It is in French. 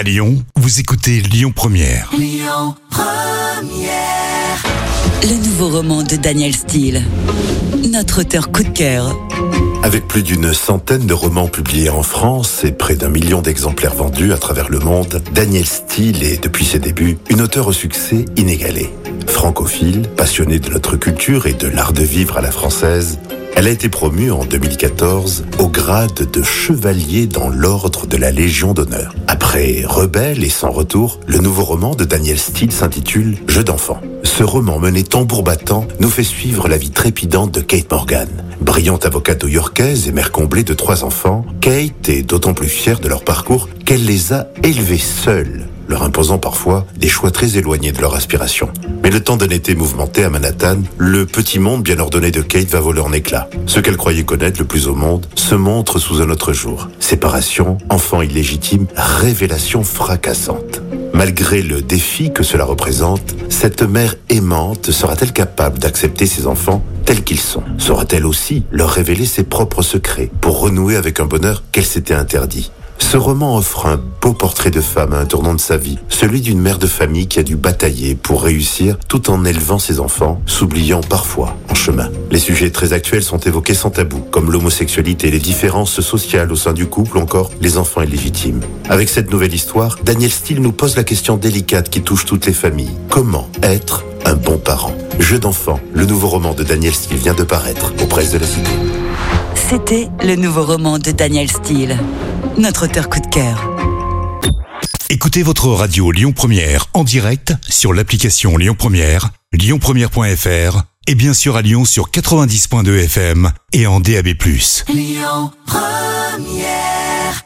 À Lyon, vous écoutez Lyon Première. Le nouveau roman de Daniel Steele. Notre auteur coup de cœur. Avec plus d'une centaine de romans publiés en France et près d'un million d'exemplaires vendus à travers le monde, Daniel Steele est, depuis ses débuts, une auteure au succès inégalé. Francophile, passionnée de notre culture et de l'art de vivre à la française, elle a été promue en 2014 au grade de chevalier dans l'ordre de la Légion d'honneur. Après Rebelle et Sans retour, le nouveau roman de Daniel Steele s'intitule Jeu d'enfant. Ce roman mené tambour battant nous fait suivre la vie trépidante de Kate Morgan. Brillante avocate new-yorkaise et mère comblée de trois enfants, Kate est d'autant plus fière de leur parcours qu'elle les a élevés seuls leur imposant parfois des choix très éloignés de leur aspiration. Mais le temps d'un été mouvementé à Manhattan, le petit monde bien ordonné de Kate va voler en éclats. Ce qu'elle croyait connaître le plus au monde se montre sous un autre jour. Séparation, enfant illégitime, révélation fracassante. Malgré le défi que cela représente, cette mère aimante sera-t-elle capable d'accepter ses enfants tels qu'ils sont? Saura-t-elle aussi leur révéler ses propres secrets pour renouer avec un bonheur qu'elle s'était interdit? Ce roman offre un beau portrait de femme à un tournant de sa vie, celui d'une mère de famille qui a dû batailler pour réussir tout en élevant ses enfants, s'oubliant parfois en chemin. Les sujets très actuels sont évoqués sans tabou, comme l'homosexualité, les différences sociales au sein du couple ou encore les enfants illégitimes. Avec cette nouvelle histoire, Daniel Steele nous pose la question délicate qui touche toutes les familles. Comment être un bon parent? Jeu d'enfant, le nouveau roman de Daniel Steele vient de paraître aux presses de la Cité. C'était le nouveau roman de Daniel Steele. Notre auteur coup de cœur. Écoutez votre radio Lyon Première en direct sur l'application Lyon Première, lyonpremière.fr et bien sûr à Lyon sur 90.2 FM et en DAB+. Lyon Première